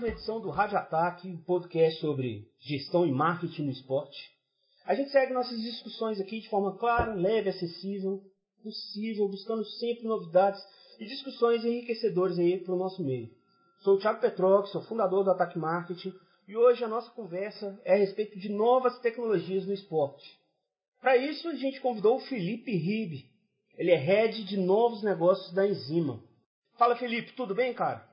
uma edição do Rádio Ataque, um podcast sobre gestão e marketing no esporte. A gente segue nossas discussões aqui de forma clara, leve, acessível, possível, buscando sempre novidades e discussões enriquecedoras aí para o nosso meio. Sou o Thiago Petrox, sou fundador do Ataque Marketing e hoje a nossa conversa é a respeito de novas tecnologias no esporte. Para isso, a gente convidou o Felipe Ribe. Ele é head de novos negócios da Enzima. Fala, Felipe, tudo bem, cara?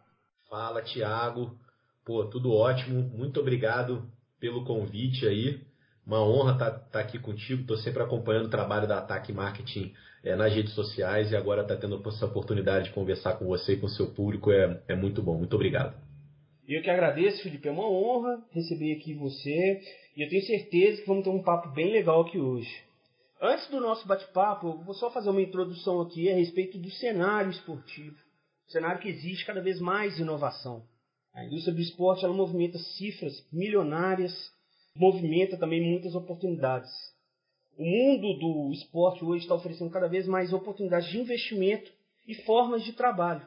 Fala, Thiago. Pô, tudo ótimo. Muito obrigado pelo convite aí. Uma honra estar tá, tá aqui contigo. Estou sempre acompanhando o trabalho da Ataque Marketing é, nas redes sociais e agora está tendo essa oportunidade de conversar com você e com o seu público. É, é muito bom. Muito obrigado. Eu que agradeço, Felipe. É uma honra receber aqui você e eu tenho certeza que vamos ter um papo bem legal aqui hoje. Antes do nosso bate-papo, vou só fazer uma introdução aqui a respeito do cenário esportivo. Cenário que existe cada vez mais inovação. A indústria do esporte ela movimenta cifras milionárias, movimenta também muitas oportunidades. O mundo do esporte hoje está oferecendo cada vez mais oportunidades de investimento e formas de trabalho.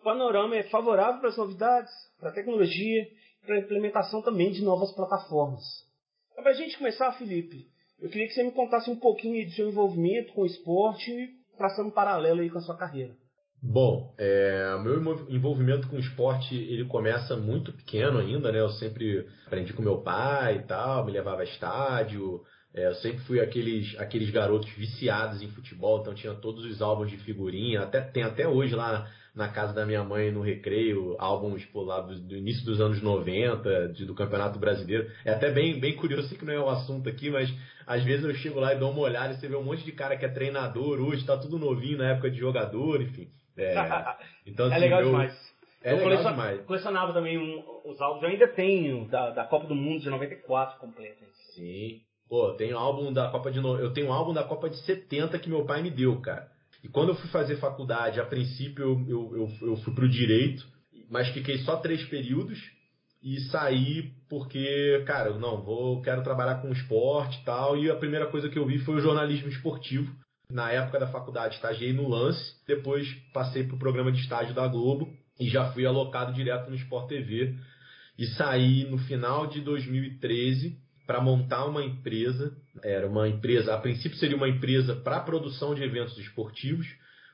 O panorama é favorável para as novidades, para a tecnologia, para a implementação também de novas plataformas. Para a gente começar, Felipe, eu queria que você me contasse um pouquinho do seu envolvimento com o esporte, traçando um paralelo aí com a sua carreira. Bom, é, meu envolvimento com esporte ele começa muito pequeno ainda, né? Eu sempre aprendi com meu pai e tal, me levava a estádio. É, eu sempre fui aqueles, aqueles garotos viciados em futebol, então tinha todos os álbuns de figurinha, até tem até hoje lá na casa da minha mãe no recreio, álbuns por lá do, do, início dos anos 90, de, do Campeonato Brasileiro. É até bem, bem curioso, sei que não é o assunto aqui, mas às vezes eu chego lá e dou uma olhada e você vê um monte de cara que é treinador hoje, tá tudo novinho na época de jogador, enfim. É, então, é assim, é legal demais. É eu legal demais. colecionava também um, os álbuns, eu ainda tenho da, da Copa do Mundo de 94 completo. Sim. Pô, eu tenho álbum da Copa de no... eu tenho um álbum da Copa de 70 que meu pai me deu, cara. E quando eu fui fazer faculdade, a princípio eu, eu, eu, eu fui pro direito, mas fiquei só três períodos e saí porque, cara, eu não, vou, quero trabalhar com esporte e tal. E a primeira coisa que eu vi foi o jornalismo esportivo. Na época da faculdade, estagiei no Lance, depois passei para o programa de estágio da Globo e já fui alocado direto no Sport TV. E saí no final de 2013 para montar uma empresa. Era uma empresa, a princípio seria uma empresa para produção de eventos esportivos,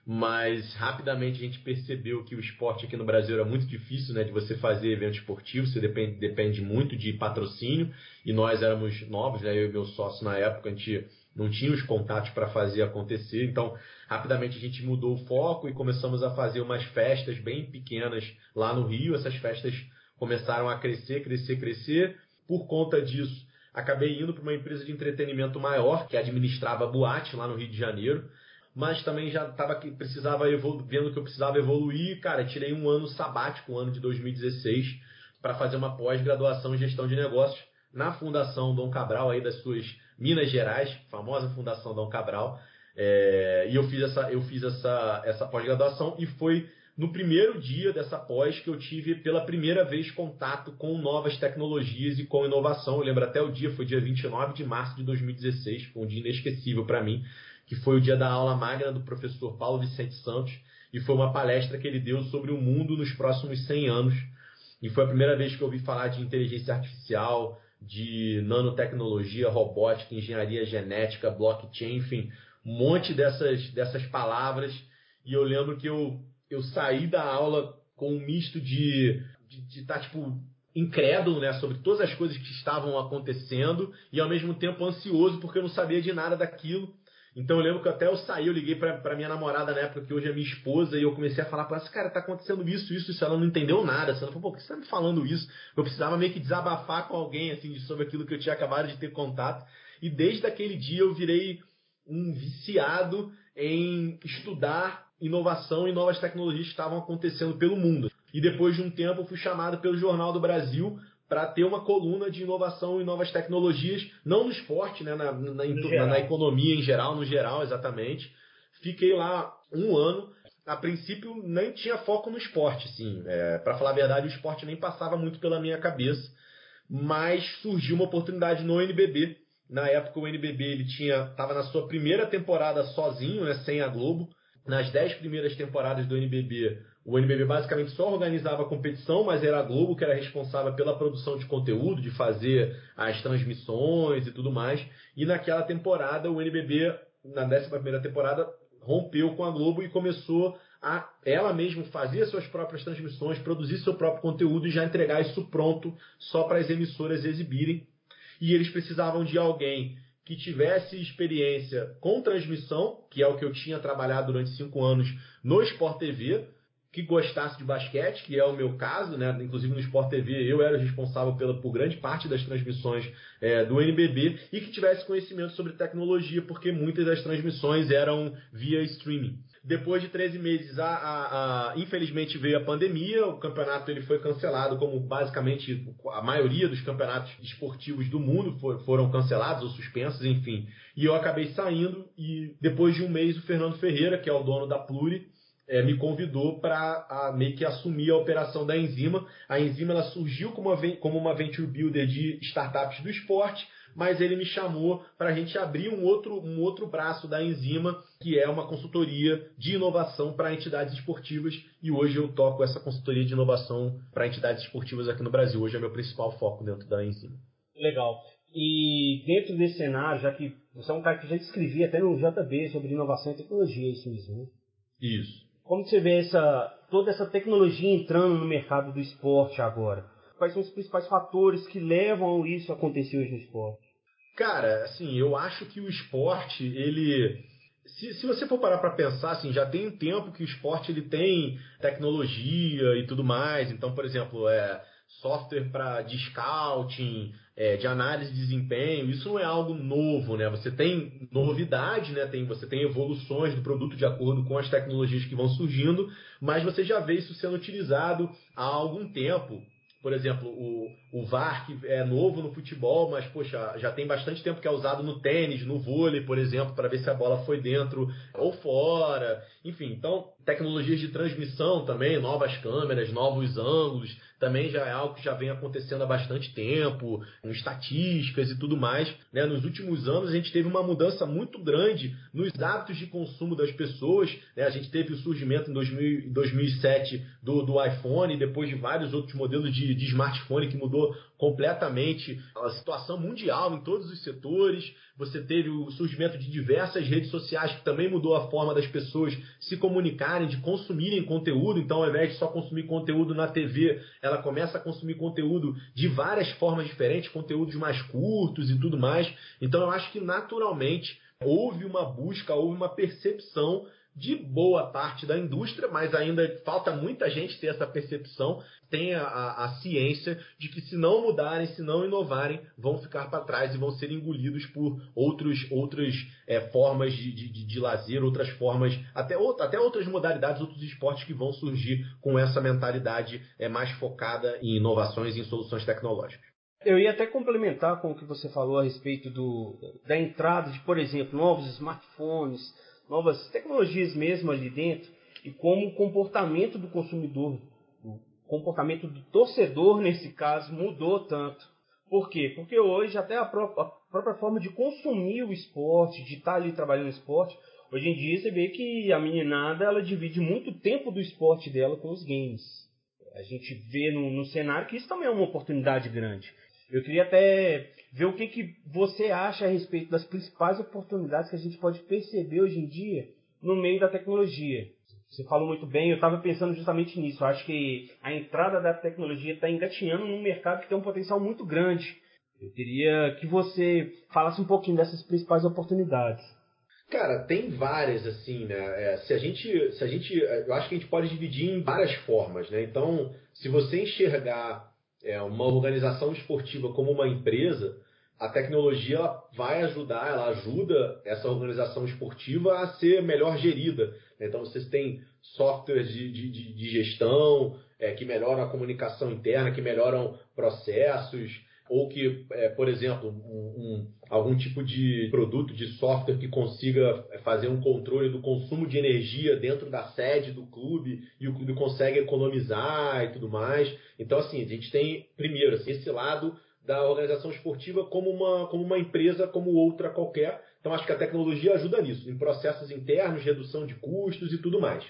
mas rapidamente a gente percebeu que o esporte aqui no Brasil era muito difícil, né, de você fazer evento esportivo, você depende, depende muito de patrocínio, e nós éramos novos, né, eu e meu sócio na época, a gente não tinha os contatos para fazer acontecer, então rapidamente a gente mudou o foco e começamos a fazer umas festas bem pequenas lá no Rio, essas festas começaram a crescer, crescer, crescer, por conta disso acabei indo para uma empresa de entretenimento maior que administrava boate lá no Rio de Janeiro, mas também já estava que precisava vendo que eu precisava evoluir, cara, tirei um ano sabático, um ano de 2016, para fazer uma pós-graduação em gestão de negócios na Fundação Dom Cabral aí das suas Minas Gerais, famosa Fundação Dom Cabral. É, e eu fiz essa, eu fiz essa, essa pós-graduação e foi no primeiro dia dessa pós que eu tive pela primeira vez contato com novas tecnologias e com inovação. Eu lembro até o dia, foi dia 29 de março de 2016, foi um dia inesquecível para mim, que foi o dia da aula magna do professor Paulo Vicente Santos, e foi uma palestra que ele deu sobre o mundo nos próximos 100 anos. E foi a primeira vez que eu ouvi falar de inteligência artificial, de nanotecnologia, robótica, engenharia genética, blockchain, enfim, um monte dessas, dessas palavras. E eu lembro que eu eu saí da aula com um misto de estar, tá, tipo, incrédulo, né, sobre todas as coisas que estavam acontecendo e ao mesmo tempo ansioso porque eu não sabia de nada daquilo. Então eu lembro que até eu saí, eu liguei pra, pra minha namorada na época, que hoje é minha esposa, e eu comecei a falar pra ela, cara, tá acontecendo isso, isso, isso. Ela não entendeu nada. Ela falou, pô, por que você tá me falando isso? Eu precisava meio que desabafar com alguém, assim, sobre aquilo que eu tinha acabado de ter contato. E desde aquele dia eu virei um viciado em estudar inovação e novas tecnologias que estavam acontecendo pelo mundo. E depois de um tempo, fui chamado pelo Jornal do Brasil para ter uma coluna de inovação e novas tecnologias, não no esporte, né, na, na, na, na economia em geral, no geral, exatamente. Fiquei lá um ano. A princípio, nem tinha foco no esporte, sim. É, para falar a verdade, o esporte nem passava muito pela minha cabeça. Mas surgiu uma oportunidade no NBB. Na época, o NBB ele tinha estava na sua primeira temporada sozinho, né, sem a Globo nas dez primeiras temporadas do NBB, o NBB basicamente só organizava a competição, mas era a Globo que era responsável pela produção de conteúdo, de fazer as transmissões e tudo mais. E naquela temporada, o NBB, na décima primeira temporada, rompeu com a Globo e começou a ela mesma fazer suas próprias transmissões, produzir seu próprio conteúdo e já entregar isso pronto só para as emissoras exibirem. E eles precisavam de alguém que tivesse experiência com transmissão, que é o que eu tinha trabalhado durante cinco anos no Sport TV, que gostasse de basquete, que é o meu caso, né? Inclusive no Sport TV eu era responsável pela, por grande parte das transmissões é, do NBB e que tivesse conhecimento sobre tecnologia, porque muitas das transmissões eram via streaming. Depois de 13 meses, a, a, a, infelizmente veio a pandemia, o campeonato ele foi cancelado, como basicamente a maioria dos campeonatos esportivos do mundo for, foram cancelados ou suspensos, enfim. E eu acabei saindo e depois de um mês o Fernando Ferreira, que é o dono da Pluri, é, me convidou para meio que assumir a operação da Enzima. A Enzima ela surgiu como uma, como uma venture builder de startups do esporte, mas ele me chamou para a gente abrir um outro, um outro braço da Enzima, que é uma consultoria de inovação para entidades esportivas. E hoje eu toco essa consultoria de inovação para entidades esportivas aqui no Brasil. Hoje é meu principal foco dentro da Enzima. Legal. E dentro desse cenário, já que você é um cara que já escrevia até no JB sobre inovação e tecnologia, é isso mesmo, né? Isso. Como você vê essa, toda essa tecnologia entrando no mercado do esporte agora? Quais são os principais fatores que levam isso a acontecer hoje no esporte? Cara, assim, eu acho que o esporte, ele. Se, se você for parar para pensar, assim, já tem um tempo que o esporte ele tem tecnologia e tudo mais. Então, por exemplo, é, software para de scouting, é, de análise de desempenho, isso não é algo novo, né? Você tem novidade, né? Tem, você tem evoluções do produto de acordo com as tecnologias que vão surgindo, mas você já vê isso sendo utilizado há algum tempo. Por exemplo, o, o VAR, que é novo no futebol, mas, poxa, já tem bastante tempo que é usado no tênis, no vôlei, por exemplo, para ver se a bola foi dentro ou fora. Enfim, então, tecnologias de transmissão também, novas câmeras, novos ângulos também já é algo que já vem acontecendo há bastante tempo, com estatísticas e tudo mais. Né? Nos últimos anos a gente teve uma mudança muito grande nos hábitos de consumo das pessoas. Né? A gente teve o surgimento em 2000, 2007 do, do iPhone, depois de vários outros modelos de, de smartphone que mudou completamente a situação mundial em todos os setores. Você teve o surgimento de diversas redes sociais que também mudou a forma das pessoas se comunicarem, de consumirem conteúdo. Então, ao invés de só consumir conteúdo na TV, ela começa a consumir conteúdo de várias formas diferentes, conteúdos mais curtos e tudo mais. Então, eu acho que naturalmente houve uma busca, houve uma percepção de boa parte da indústria, mas ainda falta muita gente ter essa percepção, tem a, a, a, ciência de que se não mudarem, se não inovarem, vão ficar para trás e vão ser engolidos por outros, outras é, formas de, de, de, lazer, outras formas, até, até outras modalidades, outros esportes que vão surgir com essa mentalidade é, mais focada em inovações e em soluções tecnológicas. Eu ia até complementar com o que você falou a respeito do, da entrada de, por exemplo, novos smartphones, novas tecnologias mesmo ali dentro e como o comportamento do consumidor, o comportamento do torcedor nesse caso mudou tanto. Por quê? Porque hoje até a própria, a própria forma de consumir o esporte, de estar ali trabalhando no esporte, hoje em dia você vê que a meninada ela divide muito tempo do esporte dela com os games. A gente vê no, no cenário que isso também é uma oportunidade grande. Eu queria até ver o que, que você acha a respeito das principais oportunidades que a gente pode perceber hoje em dia no meio da tecnologia. Você falou muito bem, eu estava pensando justamente nisso. Eu acho que a entrada da tecnologia está engatinhando num mercado que tem um potencial muito grande. Eu queria que você falasse um pouquinho dessas principais oportunidades. Cara, tem várias, assim, né? É, se a gente. Se a gente. Eu acho que a gente pode dividir em várias formas, né? Então, se você enxergar é, uma organização esportiva como uma empresa, a tecnologia vai ajudar, ela ajuda essa organização esportiva a ser melhor gerida. Então vocês têm softwares de, de, de gestão é, que melhoram a comunicação interna, que melhoram processos, ou que, é, por exemplo, um, um, algum tipo de produto, de software que consiga é, fazer um controle do consumo de energia dentro da sede do clube e o clube consegue economizar e tudo mais. Então, assim, a gente tem, primeiro, assim, esse lado da organização esportiva como uma, como uma empresa como outra qualquer, Então acho que a tecnologia ajuda nisso, em processos internos, redução de custos e tudo mais.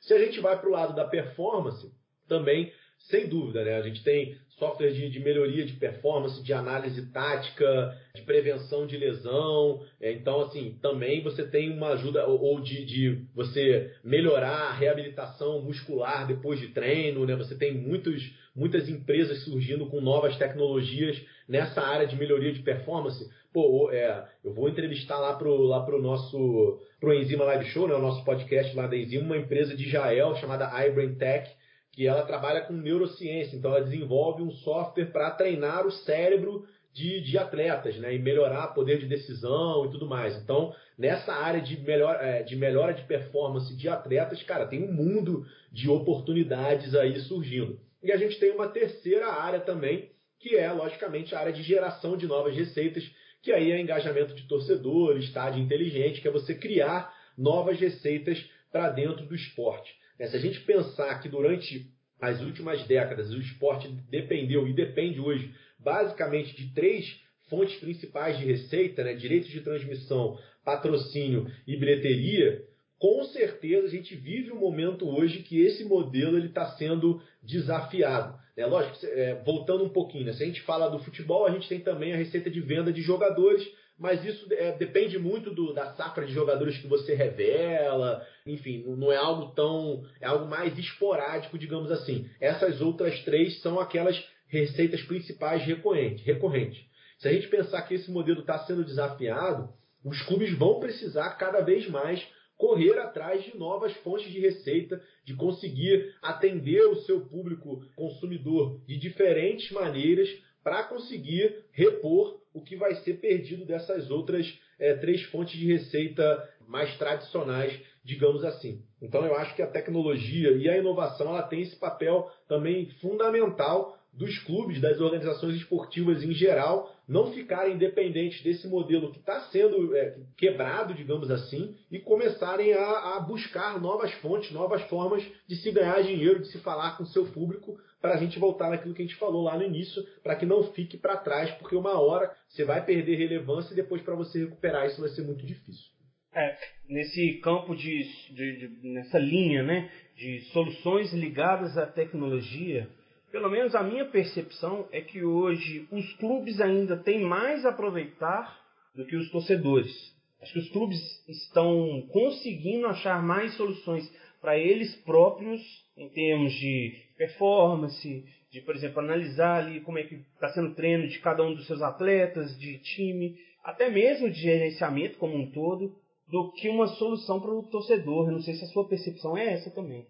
Se a gente vai para o lado da performance, também sem dúvida, né? A gente tem software de, de, melhoria de performance, de análise tática, de prevenção de lesão. É, então, assim, também você tem uma ajuda, ou, ou de, de, você melhorar a reabilitação muscular depois de treino, né? Você tem muitos, muitas empresas surgindo com novas tecnologias nessa área de melhoria de performance. Pô, é, eu vou entrevistar lá pro, lá pro nosso pro Enzima Live Show, né? O nosso podcast lá da Enzima, uma empresa de Israel chamada iBrain Tech, que ela trabalha com neurociência, então ela desenvolve um software para treinar o cérebro de, de, atletas, né, e melhorar poder de decisão e tudo mais. Então, nessa área de, melhor, é, de melhora de performance de atletas, cara, tem um mundo de oportunidades aí surgindo. E a gente tem uma terceira área também, que é, logicamente, a área de geração de novas receitas, que aí é engajamento de torcedores, estádio inteligente, que é você criar novas receitas para dentro do esporte. É, se a gente pensar que durante as últimas décadas o esporte dependeu e depende hoje basicamente de três fontes principais de receita, né, direitos de transmissão, patrocínio e bilheteria, com certeza a gente vive um momento hoje que esse modelo está sendo desafiado. Né? Lógico, é, voltando um pouquinho, né? se a gente fala do futebol, a gente tem também a receita de venda de jogadores, mas isso é, depende muito do, da safra de jogadores que você revela, enfim, não é algo tão. é algo mais esporádico, digamos assim. Essas outras três são aquelas receitas principais recorrentes. recorrentes. Se a gente pensar que esse modelo está sendo desafiado, os clubes vão precisar cada vez mais correr atrás de novas fontes de receita, de conseguir atender o seu público consumidor de diferentes maneiras para conseguir repor o que vai ser perdido dessas outras é, três fontes de receita mais tradicionais, digamos assim. Então eu acho que a tecnologia e a inovação ela tem esse papel também fundamental dos clubes, das organizações esportivas em geral, não ficarem dependentes desse modelo que está sendo é, quebrado, digamos assim, e começarem a, a, buscar novas fontes, novas formas de se ganhar dinheiro, de se falar com o seu público, para a gente voltar naquilo que a gente falou lá no início, para que não fique para trás, porque uma hora você vai perder relevância e depois para você recuperar isso vai ser muito difícil. É, nesse campo de, de, de, nessa linha, né, de soluções ligadas à tecnologia, pelo menos a minha percepção é que hoje os clubes ainda têm mais a aproveitar do que os torcedores. Acho que os clubes estão conseguindo achar mais soluções para eles próprios em termos de performance, de, por exemplo, analisar ali como é que está sendo o treino de cada um dos seus atletas, de time, até mesmo de gerenciamento como um todo, do que uma solução para o torcedor. Eu não sei se a sua percepção é essa também.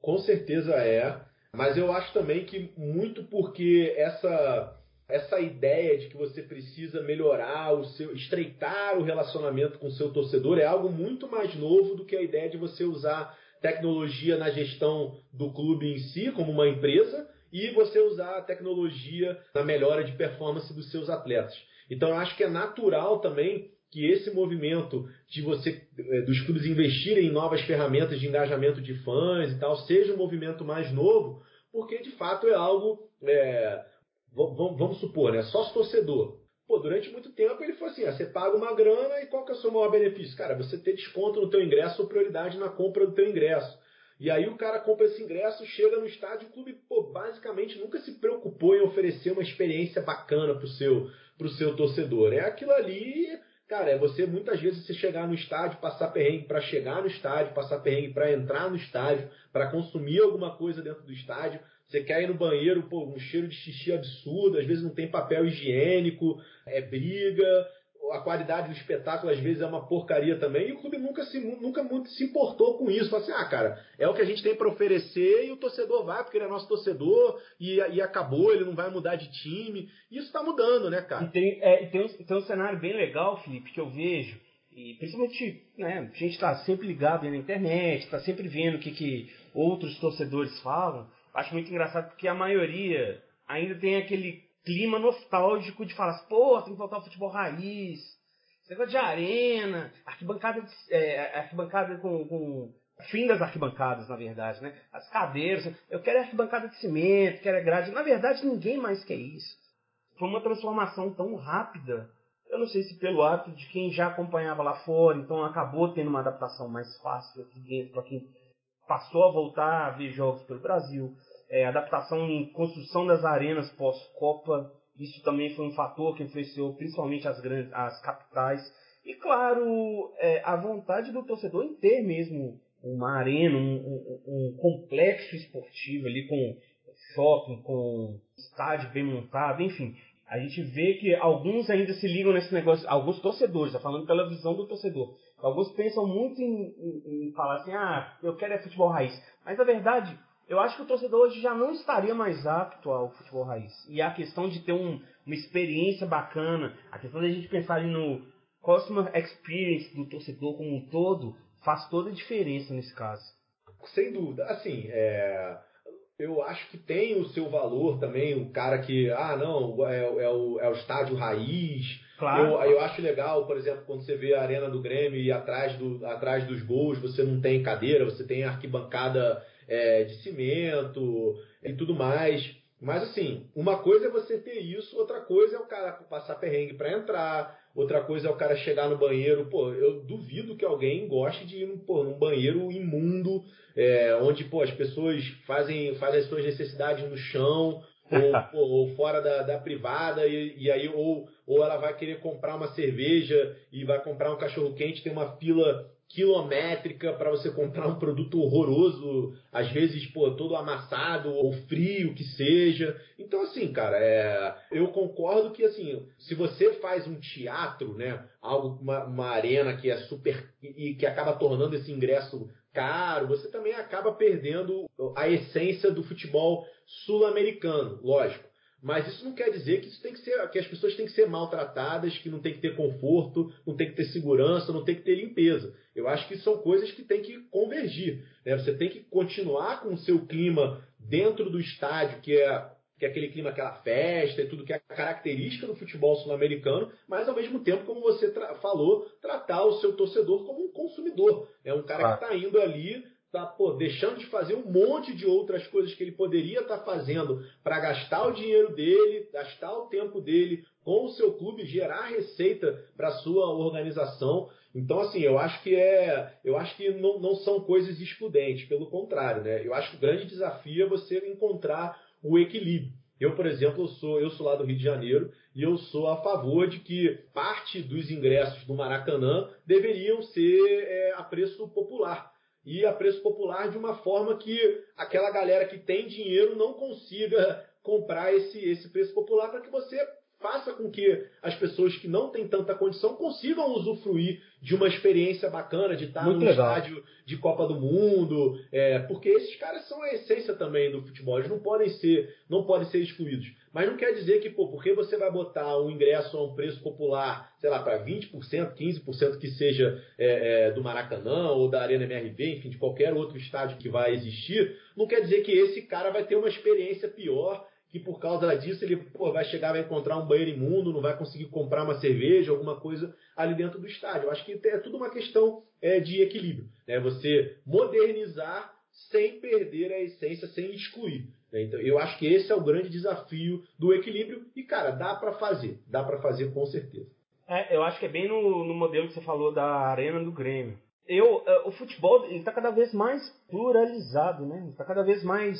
Com certeza é, mas eu acho também que muito porque essa essa ideia de que você precisa melhorar o seu, estreitar o relacionamento com o seu torcedor é algo muito mais novo do que a ideia de você usar tecnologia na gestão do clube em si, como uma empresa, e você usar a tecnologia na melhora de performance dos seus atletas. Então eu acho que é natural também que esse movimento de você eh, dos clubes investirem em novas ferramentas de engajamento de fãs e tal seja um movimento mais novo, porque de fato é algo é, vamos supor, né, sócio torcedor. Pô, durante muito tempo ele foi assim, ah, você paga uma grana e qual que é o seu maior benefício? Cara, você ter desconto no teu ingresso ou prioridade na compra do teu ingresso. E aí o cara compra esse ingresso, chega no estádio, o clube, pô, basicamente nunca se preocupou em oferecer uma experiência bacana pro seu, pro seu torcedor. É aquilo ali, cara, é você muitas vezes você chegar no estádio, passar perrengue para chegar no estádio, passar perrengue para entrar no estádio, para consumir alguma coisa dentro do estádio. Você quer ir no banheiro, pô, um cheiro de xixi absurdo, às vezes não tem papel higiênico, é briga, a qualidade do espetáculo às vezes é uma porcaria também, e o clube nunca se, nunca muito se importou com isso. Fala assim, ah, cara, é o que a gente tem para oferecer e o torcedor vai, porque ele é nosso torcedor, e, e acabou, ele não vai mudar de time. Isso está mudando, né, cara? E tem, é, tem, um, tem um cenário bem legal, Felipe, que eu vejo, e principalmente, né, a gente está sempre ligado na internet, está sempre vendo o que, que outros torcedores falam acho muito engraçado porque a maioria ainda tem aquele clima nostálgico de falar, pô, tem que voltar ao futebol raiz, esse negócio de arena, arquibancada, de, é, arquibancada com, com fim das arquibancadas, na verdade, né? As cadeiras, eu quero arquibancada de cimento, quero grade. Na verdade, ninguém mais quer isso. Foi uma transformação tão rápida Eu não sei se pelo hábito de quem já acompanhava lá fora, então acabou tendo uma adaptação mais fácil aqui dentro para quem passou a voltar a ver jogos pelo Brasil. É, adaptação em construção das arenas pós-Copa, isso também foi um fator que influenciou principalmente as grandes, as capitais. E claro, é, a vontade do torcedor em ter mesmo uma arena, um, um, um complexo esportivo ali com shopping, com estádio bem montado, enfim. A gente vê que alguns ainda se ligam nesse negócio, alguns torcedores, tá falando pela visão do torcedor. Alguns pensam muito em, em, em falar assim, ah, eu quero é futebol raiz. Mas na verdade, eu acho que o torcedor hoje já não estaria mais apto ao futebol raiz. E a questão de ter um, uma experiência bacana, a questão da gente pensar no customer experience do torcedor como um todo, faz toda a diferença nesse caso. Sem dúvida. Assim, é, eu acho que tem o seu valor também, o cara que, ah, não, é, é, o, é o estádio raiz. Claro. Eu, eu acho legal, por exemplo, quando você vê a arena do Grêmio e atrás, do, atrás dos gols você não tem cadeira, você tem arquibancada é, de cimento e tudo mais. Mas assim, uma coisa é você ter isso, outra coisa é o cara passar perrengue para entrar, outra coisa é o cara chegar no banheiro. Pô, eu duvido que alguém goste de ir num, pô, num banheiro imundo, é, onde pô, as pessoas fazem, fazem as suas necessidades no chão, ou, ou, fora da, da privada, e, e, aí, ou, ou ela vai querer comprar uma cerveja e vai comprar um cachorro quente, tem uma fila quilométrica para você comprar um produto horroroso, às vezes, pô, todo amassado ou frio que seja. Então, assim, cara, é, eu concordo que, assim, se você faz um teatro, né, algo, uma, uma arena que é super e que acaba tornando esse ingresso caro, você também acaba perdendo a essência do futebol sul-americano, lógico. Mas isso não quer dizer que isso tem que ser, que as pessoas têm que ser maltratadas, que não tem que ter conforto, não tem que ter segurança, não tem que ter limpeza. Eu acho que são coisas que têm que convergir. Né? Você tem que continuar com o seu clima dentro do estádio, que é, que é aquele clima, aquela festa e tudo que é característica do futebol sul-americano, mas ao mesmo tempo, como você tra falou, tratar o seu torcedor como um consumidor. É um cara que está indo ali tá pô, deixando de fazer um monte de outras coisas que ele poderia estar tá fazendo para gastar o dinheiro dele, gastar o tempo dele com o seu clube, gerar receita para sua organização. Então, assim, eu acho que é, eu acho que não, não são coisas excludentes, pelo contrário, né? Eu acho que o grande desafio é você encontrar o equilíbrio. Eu, por exemplo, eu sou, eu sou lá do Rio de Janeiro e eu sou a favor de que parte dos ingressos do Maracanã deveriam ser é, a preço popular e a preço popular de uma forma que aquela galera que tem dinheiro não consiga comprar esse, esse preço popular para que você faça com que as pessoas que não têm tanta condição consigam usufruir de uma experiência bacana, de estar Muito num legal. estádio de Copa do Mundo, é, porque esses caras são a essência também do futebol, eles não podem ser, não podem ser excluídos. Mas não quer dizer que, pô, porque você vai botar um ingresso a um preço popular, sei lá, para 20%, 15% que seja é, é, do Maracanã ou da Arena MRV, enfim, de qualquer outro estádio que vai existir, não quer dizer que esse cara vai ter uma experiência pior que por causa disso ele pô, vai chegar, vai encontrar um banheiro imundo, não vai conseguir comprar uma cerveja, alguma coisa ali dentro do estádio. Eu acho que é tudo uma questão é, de equilíbrio. Né? Você modernizar sem perder a essência, sem excluir. Né? Então, eu acho que esse é o grande desafio do equilíbrio e, cara, dá para fazer. Dá para fazer com certeza. É, eu acho que é bem no, no modelo que você falou da arena do Grêmio. Eu, é, o futebol está cada vez mais pluralizado, né? Está cada vez mais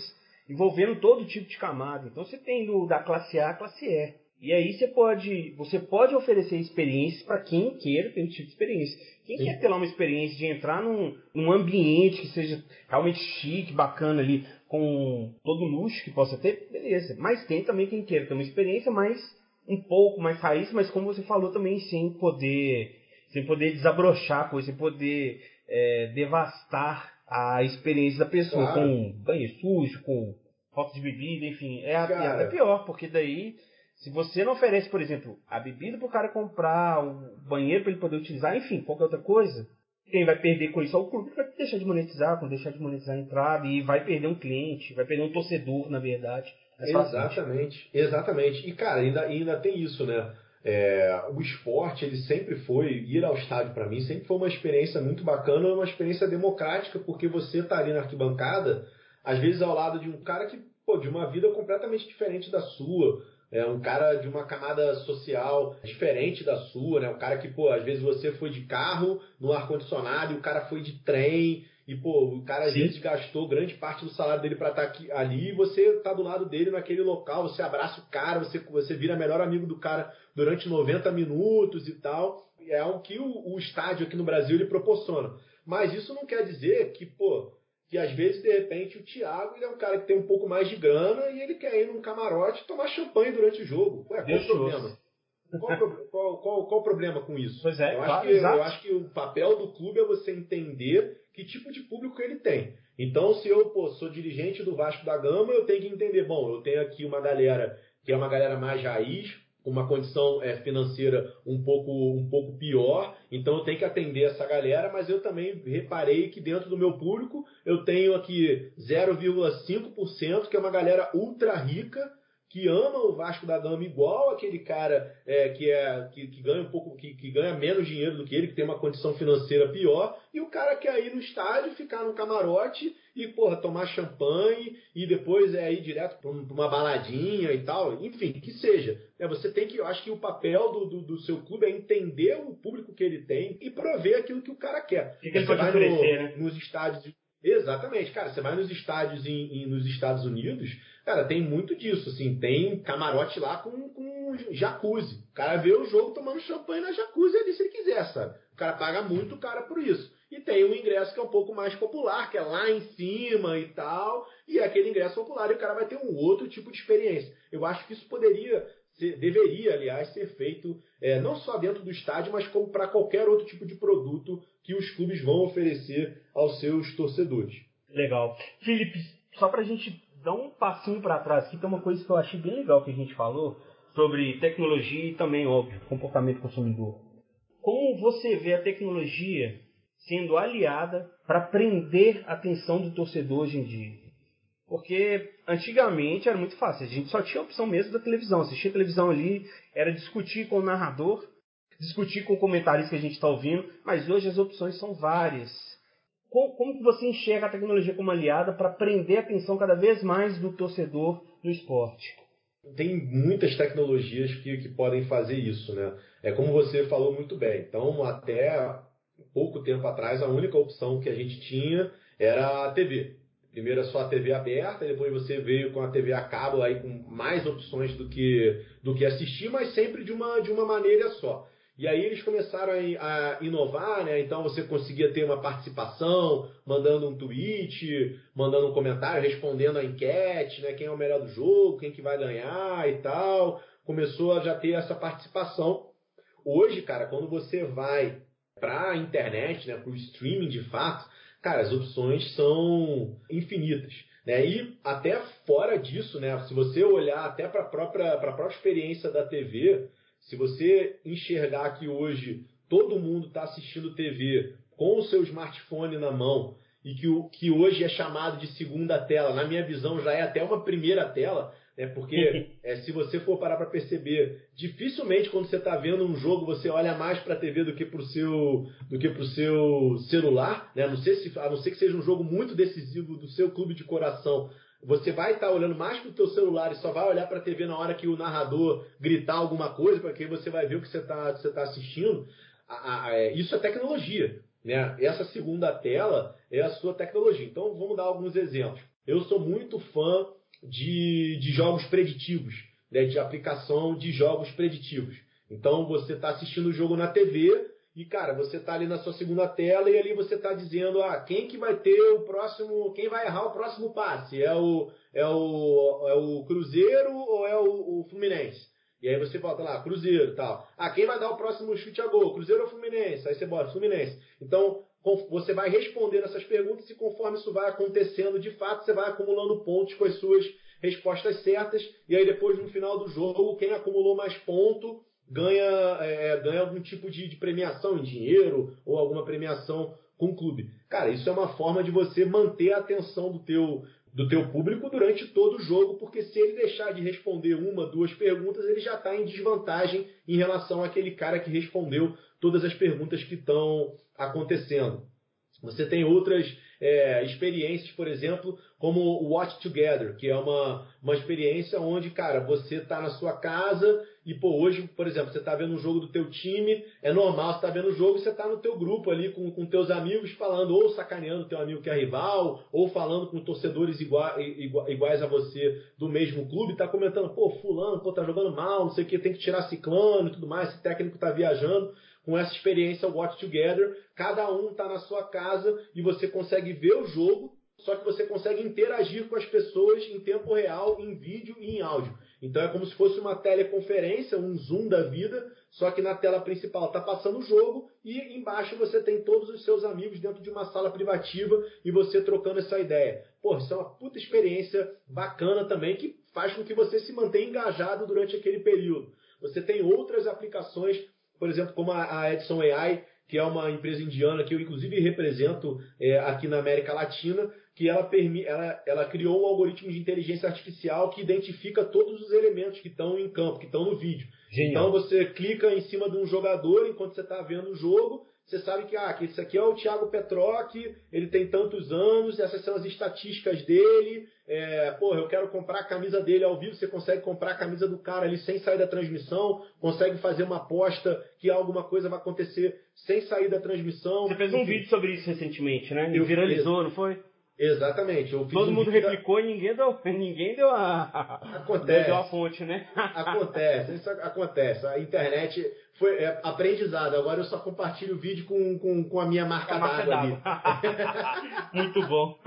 envolvendo todo tipo de camada. Então você tem do, da classe A à classe E. E aí você pode, você pode oferecer experiências para quem queira ter um tipo de experiência. Quem Sim. quer ter lá uma experiência de entrar num, num ambiente que seja realmente chique, bacana ali, com todo luxo que possa ter, beleza. Mas tem também quem queira ter uma experiência mais um pouco mais raiz, mas como você falou também sem poder sem poder desabrochar coisa, sem poder é, devastar a experiência da pessoa claro. com banho sujo, com falta de bebida, enfim, é, é até pior, porque daí, se você não oferece, por exemplo, a bebida para o cara comprar, o banheiro para ele poder utilizar, enfim, qualquer outra coisa, quem vai perder com isso é o clube que vai deixar de monetizar, quando deixar de monetizar a entrada e vai perder um cliente, vai perder um torcedor, na verdade. Exatamente, exatamente. E cara, ainda, ainda tem isso, né? É, o esporte ele sempre foi ir ao estádio para mim sempre foi uma experiência muito bacana uma experiência democrática porque você tá ali na arquibancada às vezes ao lado de um cara que pô, de uma vida completamente diferente da sua é um cara de uma camada social diferente da sua, né? Um cara que, pô, às vezes você foi de carro no ar-condicionado e o cara foi de trem e, pô, o cara às Sim. vezes gastou grande parte do salário dele para estar tá aqui, ali e você tá do lado dele naquele local, você abraça o cara, você, você vira melhor amigo do cara durante 90 minutos e tal. É o que o, o estádio aqui no Brasil ele proporciona. Mas isso não quer dizer que, pô, que às vezes, de repente, o Thiago ele é um cara que tem um pouco mais de grana e ele quer ir num camarote tomar champanhe durante o jogo. Ué, qual o problema? Qual, qual, qual, qual, o problema com isso? Pois é, eu, claro, acho que, eu acho que o papel do clube é você entender que tipo de público ele tem. Então, se eu pô, sou dirigente do Vasco da Gama, eu tenho que entender, bom, eu tenho aqui uma galera que é uma galera mais raiz, com uma condição é, financeira um pouco, um pouco pior, então eu tenho que atender essa galera, mas eu também reparei que dentro do meu público eu tenho aqui 0,5%, que é uma galera ultra rica, que ama o Vasco da Gama igual aquele cara é, que, é, que, que, ganha um pouco, que, que, ganha menos dinheiro do que ele, que tem uma condição financeira pior, e o cara quer ir no estádio, ficar no camarote e, porra, tomar champanhe e depois é ir direto para uma baladinha e tal, enfim, que seja. É, você tem que, eu acho que o papel do, do, do, seu clube é entender o público que ele tem e prover aquilo que o cara quer. Que que ele você vai no, né? nos estádios Exatamente, cara. Você vai nos estádios em, em, nos Estados Unidos, cara, tem muito disso. Assim, tem camarote lá com, com jacuzzi. O cara vê o jogo tomando champanhe na jacuzzi ali se ele quiser, sabe? O cara paga muito cara por isso. E tem um ingresso que é um pouco mais popular, que é lá em cima e tal. E é aquele ingresso popular e o cara vai ter um outro tipo de experiência. Eu acho que isso poderia deveria, aliás, ser feito é, não só dentro do estádio, mas como para qualquer outro tipo de produto que os clubes vão oferecer aos seus torcedores. Legal. Felipe, só para a gente dar um passinho para trás, aqui tem uma coisa que eu achei bem legal que a gente falou sobre tecnologia e também, óbvio, comportamento consumidor. Como você vê a tecnologia sendo aliada para prender a atenção do torcedor hoje em dia? Porque antigamente era muito fácil, a gente só tinha a opção mesmo da televisão. Assistir televisão ali era discutir com o narrador, discutir com o comentarista que a gente está ouvindo, mas hoje as opções são várias. Como, como que você enxerga a tecnologia como aliada para prender a atenção cada vez mais do torcedor no esporte? Tem muitas tecnologias que, que podem fazer isso, né? É como você falou muito bem. Então, até pouco tempo atrás, a única opção que a gente tinha era a TV. Primeiro é a TV aberta, depois você veio com a TV a cabo aí com mais opções do que, do que assistir, mas sempre de uma, de uma maneira só. E aí eles começaram a, a inovar, né? Então você conseguia ter uma participação, mandando um tweet, mandando um comentário, respondendo a enquete, né? Quem é o melhor do jogo, quem que vai ganhar e tal. Começou a já ter essa participação. Hoje, cara, quando você vai para a internet, né, para o streaming de fato, cara, as opções são infinitas. Né? E até fora disso, né, se você olhar até para a própria, própria experiência da TV, se você enxergar que hoje todo mundo está assistindo TV com o seu smartphone na mão e que, o, que hoje é chamado de segunda tela, na minha visão já é até uma primeira tela, é porque é, se você for parar para perceber, dificilmente quando você está vendo um jogo você olha mais para a TV do que para o seu do que para o seu celular, né? A não, ser se, a não ser que seja um jogo muito decisivo do seu clube de coração. Você vai estar tá olhando mais para o teu celular e só vai olhar para a TV na hora que o narrador gritar alguma coisa, porque aí você vai ver o que você está tá assistindo. A, a, é, isso é tecnologia. Né? Essa segunda tela é a sua tecnologia. Então vamos dar alguns exemplos. Eu sou muito fã de, de jogos preditivos, né, de aplicação de jogos preditivos. Então você está assistindo o jogo na TV e, cara, você está ali na sua segunda tela e ali você está dizendo ah, quem que vai ter o próximo, quem vai errar o próximo passe? É o, é o, é o Cruzeiro ou é o, o Fluminense? E aí você bota lá, Cruzeiro tal. Ah, quem vai dar o próximo chute a gol? Cruzeiro ou Fluminense? Aí você bota Fluminense. Então, você vai respondendo essas perguntas e conforme isso vai acontecendo, de fato, você vai acumulando pontos com as suas respostas certas. E aí depois, no final do jogo, quem acumulou mais ponto ganha, é, ganha algum tipo de, de premiação em dinheiro ou alguma premiação com o clube. Cara, isso é uma forma de você manter a atenção do teu, do teu público durante todo o jogo, porque se ele deixar de responder uma, duas perguntas, ele já está em desvantagem em relação àquele cara que respondeu todas as perguntas que estão acontecendo. Você tem outras é, experiências, por exemplo, como o Watch Together, que é uma, uma experiência onde, cara, você está na sua casa e, pô, hoje, por exemplo, você está vendo um jogo do teu time, é normal, você está vendo o jogo e você está no teu grupo ali com, com teus amigos falando, ou sacaneando teu amigo que é rival, ou falando com torcedores igua, igua, iguais a você do mesmo clube, está comentando, pô, fulano, pô, tá jogando mal, não sei o que, tem que tirar ciclano e tudo mais, esse técnico está viajando. Com essa experiência Watch Together, cada um está na sua casa e você consegue ver o jogo, só que você consegue interagir com as pessoas em tempo real, em vídeo e em áudio. Então é como se fosse uma teleconferência, um Zoom da vida, só que na tela principal está passando o jogo e embaixo você tem todos os seus amigos dentro de uma sala privativa e você trocando essa ideia. Pô, isso é uma puta experiência bacana também que faz com que você se mantenha engajado durante aquele período. Você tem outras aplicações, por exemplo, como a Edson AI, que é uma empresa indiana que eu inclusive represento é, aqui na América Latina, que ela, ela, ela criou um algoritmo de inteligência artificial que identifica todos os elementos que estão em campo, que estão no vídeo. Genial. Então você clica em cima de um jogador enquanto você está vendo o jogo, você sabe que, ah, que esse aqui é o Thiago Petroc, ele tem tantos anos, essas são as estatísticas dele. É, porra, eu quero comprar a camisa dele ao vivo, você consegue comprar a camisa do cara ali sem sair da transmissão, consegue fazer uma aposta que alguma coisa vai acontecer sem sair da transmissão. Você fez um vídeo sobre isso recentemente, né? E viralizou, não foi? Exatamente. Todo um mundo replicou da... e ninguém deu, ninguém deu a. Acontece. Deu a fonte, né? acontece, isso acontece. A internet foi é, aprendizado. Agora eu só compartilho o vídeo com, com, com a minha marca d'água ali. Muito bom.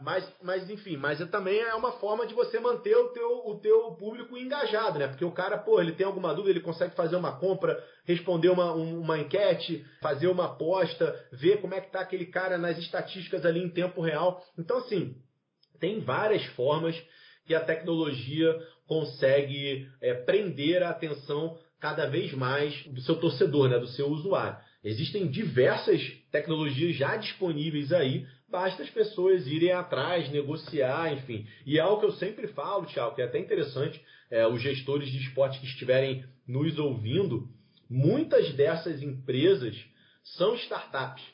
mas, mas enfim, mas é, também é uma forma de você manter o teu, o teu público engajado, né? Porque o cara, pô, ele tem alguma dúvida, ele consegue fazer uma compra, responder uma, uma enquete, fazer uma aposta, ver como é que tá aquele cara nas estatísticas ali em tempo real. Então, assim, tem várias formas que a tecnologia consegue é, prender a atenção cada vez mais do seu torcedor, né, do seu usuário. Existem diversas tecnologias já disponíveis aí, basta as pessoas irem atrás, negociar, enfim. E é algo que eu sempre falo, Tiago, que é até interessante, é, os gestores de esporte que estiverem nos ouvindo, muitas dessas empresas são startups.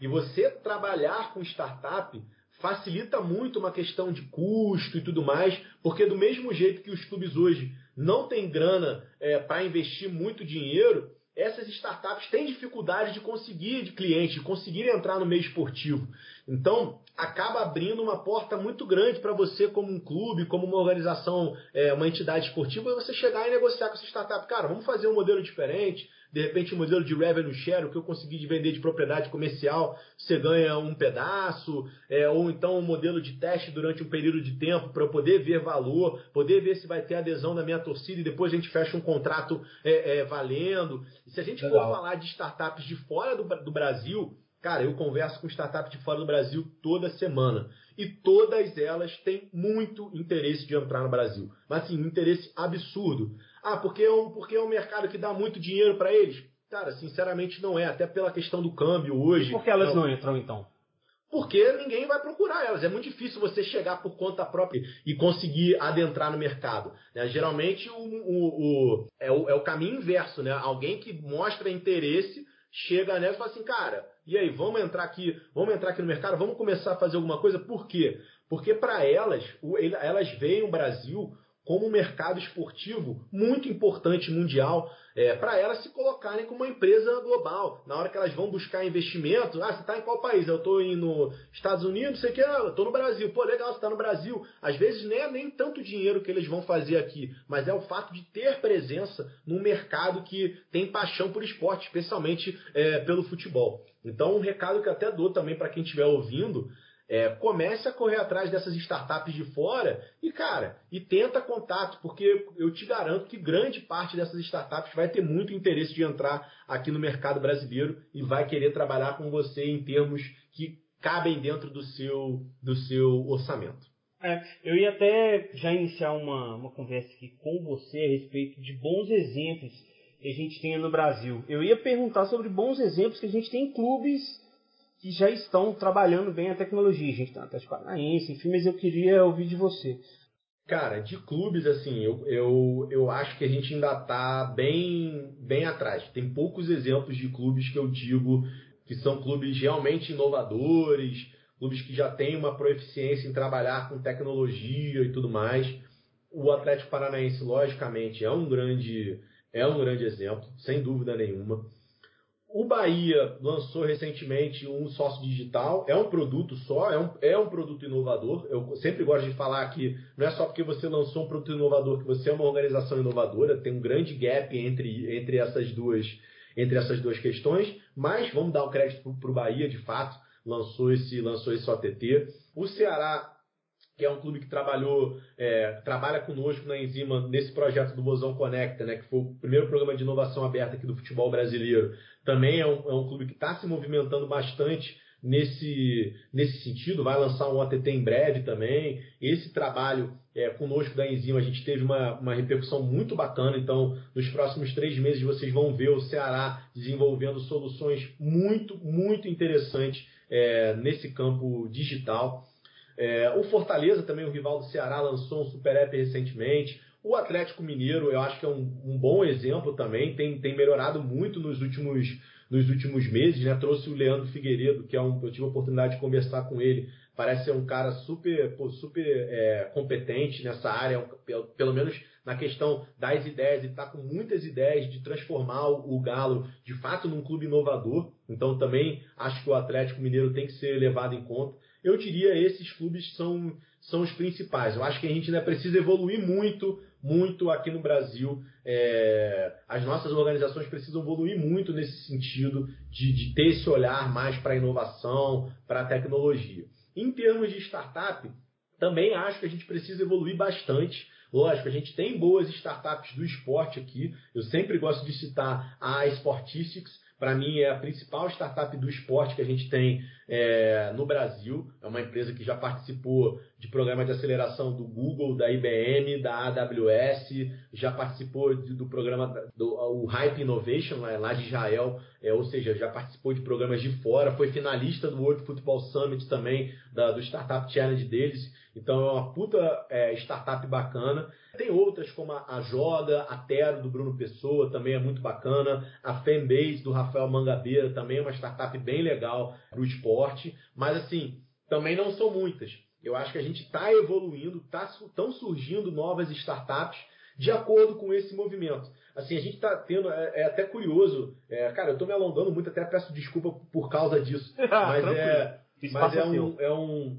E você trabalhar com startup facilita muito uma questão de custo e tudo mais, porque do mesmo jeito que os clubes hoje não têm grana é, para investir muito dinheiro, essas startups têm dificuldade de conseguir de clientes, de conseguir entrar no meio esportivo. Então, acaba abrindo uma porta muito grande para você, como um clube, como uma organização, é, uma entidade esportiva, você chegar e negociar com essa startup. Cara, vamos fazer um modelo diferente, de repente o um modelo de revenue share, o que eu consegui de vender de propriedade comercial, você ganha um pedaço, é, ou então um modelo de teste durante um período de tempo para eu poder ver valor, poder ver se vai ter adesão da minha torcida e depois a gente fecha um contrato é, é, valendo. E se a gente Legal. for falar de startups de fora do, do Brasil, Cara, eu converso com startups de fora do Brasil toda semana. E todas elas têm muito interesse de entrar no Brasil. Mas assim, um interesse absurdo. Ah, porque é um, porque é um mercado que dá muito dinheiro para eles? Cara, sinceramente não é, até pela questão do câmbio hoje. Por que elas não, não entram então? Porque ninguém vai procurar elas. É muito difícil você chegar por conta própria e conseguir adentrar no mercado. Né? Geralmente o, o, o, é o, é o caminho inverso, né? Alguém que mostra interesse chega nela e fala assim, cara, e aí, vamos entrar aqui, vamos entrar aqui no mercado, vamos começar a fazer alguma coisa. Por quê? Porque para elas, elas veem o Brasil como um mercado esportivo muito importante mundial é, para elas se colocarem como uma empresa global. Na hora que elas vão buscar investimento, ah, você está em qual país? Eu estou nos Estados Unidos, sei que, ah, eu estou no Brasil. Pô, legal, você está no Brasil. Às vezes nem é nem tanto dinheiro que eles vão fazer aqui, mas é o fato de ter presença num mercado que tem paixão por esporte, especialmente é, pelo futebol. Então, um recado que eu até dou também para quem estiver ouvindo é, comece a correr atrás dessas startups de fora e, cara, e tenta contato, porque eu te garanto que grande parte dessas startups vai ter muito interesse de entrar aqui no mercado brasileiro e vai querer trabalhar com você em termos que cabem dentro do seu, do seu orçamento. É, eu ia até já iniciar uma, uma conversa aqui com você a respeito de bons exemplos que a gente tenha no Brasil. Eu ia perguntar sobre bons exemplos que a gente tem em clubes que já estão trabalhando bem a tecnologia. Gente tem Atlético Paranaense, enfim, mas eu queria ouvir de você. Cara, de clubes, assim, eu, eu, eu acho que a gente ainda está bem, bem atrás. Tem poucos exemplos de clubes que eu digo que são clubes realmente inovadores, clubes que já têm uma proeficiência em trabalhar com tecnologia e tudo mais. O Atlético Paranaense, logicamente, é um grande, é um grande exemplo, sem dúvida nenhuma. O Bahia lançou recentemente um sócio digital, é um produto só, é um, é um produto inovador. Eu sempre gosto de falar que não é só porque você lançou um produto inovador que você é uma organização inovadora, tem um grande gap entre, entre, essas, duas, entre essas duas questões, mas vamos dar o crédito para o Bahia, de fato, lançou esse, lançou esse OTT. O Ceará que é um clube que trabalhou, é, trabalha conosco na Enzima nesse projeto do Bozão Conecta, né, que foi o primeiro programa de inovação aberta aqui do futebol brasileiro. Também é um, é um clube que está se movimentando bastante nesse, nesse sentido, vai lançar um OTT em breve também. Esse trabalho é, conosco da Enzima, a gente teve uma, uma repercussão muito bacana, então nos próximos três meses vocês vão ver o Ceará desenvolvendo soluções muito, muito interessantes é, nesse campo digital. É, o Fortaleza, também o rival do Ceará, lançou um Super App recentemente. O Atlético Mineiro, eu acho que é um, um bom exemplo também, tem, tem melhorado muito nos últimos, nos últimos meses, né? Trouxe o Leandro Figueiredo, que é um, eu tive a oportunidade de conversar com ele, parece ser um cara super, super é, competente nessa área, um, pelo menos na questão das ideias, ele está com muitas ideias de transformar o Galo de fato num clube inovador, então também acho que o Atlético Mineiro tem que ser levado em conta. Eu diria esses clubes são, são os principais. Eu acho que a gente ainda precisa evoluir muito, muito aqui no Brasil. É, as nossas organizações precisam evoluir muito nesse sentido de, de ter esse olhar mais para a inovação, para a tecnologia. Em termos de startup, também acho que a gente precisa evoluir bastante. Lógico, a gente tem boas startups do esporte aqui. Eu sempre gosto de citar a Sportistics, para mim é a principal startup do esporte que a gente tem é, no Brasil. É uma empresa que já participou de programa de aceleração do Google, da IBM, da AWS, já participou de, do programa do o Hype Innovation lá, lá de Israel, é, ou seja, já participou de programas de fora, foi finalista do World Football Summit também, da, do Startup Challenge deles. Então é uma puta é, startup bacana. Tem outras como a, a Joga, a Tero do Bruno Pessoa, também é muito bacana. A Fanbase do Rafael Mangabeira também é uma startup bem legal para o esporte. Mas assim, também não são muitas. Eu acho que a gente está evoluindo, estão tá, surgindo novas startups de acordo com esse movimento. Assim, a gente está tendo, é, é, até curioso, é, cara, eu estou me alongando muito, até peço desculpa por causa disso. mas é, mas é um, é um,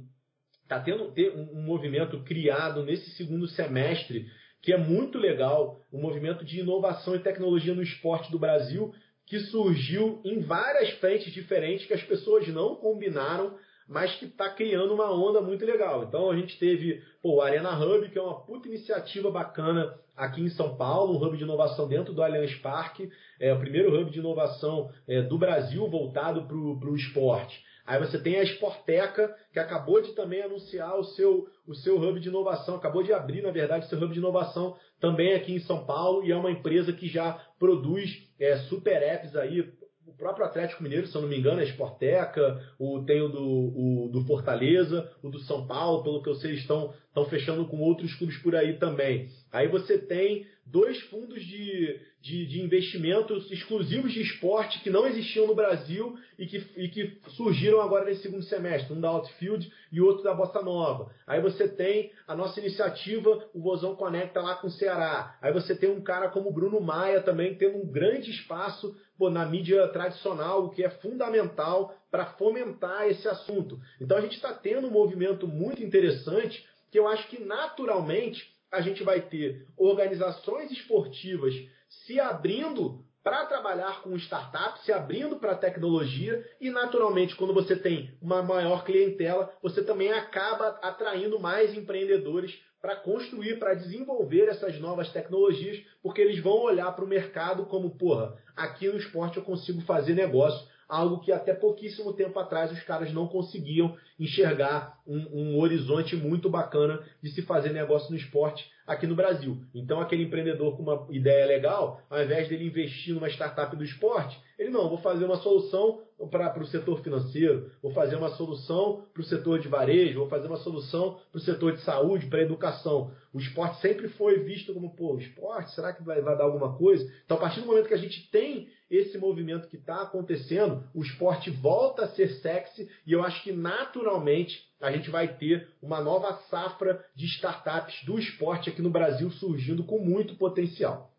Está tendo um, um movimento criado nesse segundo semestre que é muito legal, um movimento de inovação e tecnologia no esporte do Brasil, que surgiu em várias frentes diferentes que as pessoas não combinaram, mas que está criando uma onda muito legal. Então a gente teve pô, o Arena Hub, que é uma puta iniciativa bacana aqui em São Paulo, um hub de inovação dentro do Allianz Parque, é o primeiro hub de inovação é, do Brasil voltado para o esporte. Aí você tem a Sporteca, que acabou de também anunciar o seu, o seu hub de inovação, acabou de abrir, na verdade, seu hub de inovação também aqui em São Paulo, e é uma empresa que já produz é, super apps aí, o próprio Atlético Mineiro, se eu não me engano, é Sporteca, o, tem o do, o do Fortaleza, o do São Paulo, pelo que eu sei, estão, estão fechando com outros clubes por aí também. Aí você tem dois fundos de, de, de, investimentos exclusivos de esporte que não existiam no Brasil e que, e que surgiram agora nesse segundo semestre, um da Outfield e outro da Bossa Nova. Aí você tem a nossa iniciativa, o Vozão Conecta lá com o Ceará. Aí você tem um cara como o Bruno Maia também tendo um grande espaço pô, na mídia tradicional, o que é fundamental para fomentar esse assunto. Então a gente está tendo um movimento muito interessante que eu acho que naturalmente a gente vai ter organizações esportivas se abrindo para trabalhar com startups, se abrindo para a tecnologia e, naturalmente, quando você tem uma maior clientela, você também acaba atraindo mais empreendedores para construir, para desenvolver essas novas tecnologias, porque eles vão olhar para o mercado como, porra, aqui no esporte eu consigo fazer negócio algo que até pouquíssimo tempo atrás os caras não conseguiam enxergar um, um, horizonte muito bacana de se fazer negócio no esporte aqui no Brasil. Então, aquele empreendedor com uma ideia legal, ao invés dele investir numa startup do esporte, ele não, vou fazer uma solução para o setor financeiro, vou fazer uma solução para o setor de varejo, vou fazer uma solução para o setor de saúde, para a educação. O esporte sempre foi visto como, pô, esporte, será que vai, vai dar alguma coisa? Então, a partir do momento que a gente tem esse movimento que está acontecendo, o esporte volta a ser sexy e eu acho que naturalmente a gente vai ter uma nova safra de startups do esporte aqui no Brasil surgindo com muito potencial.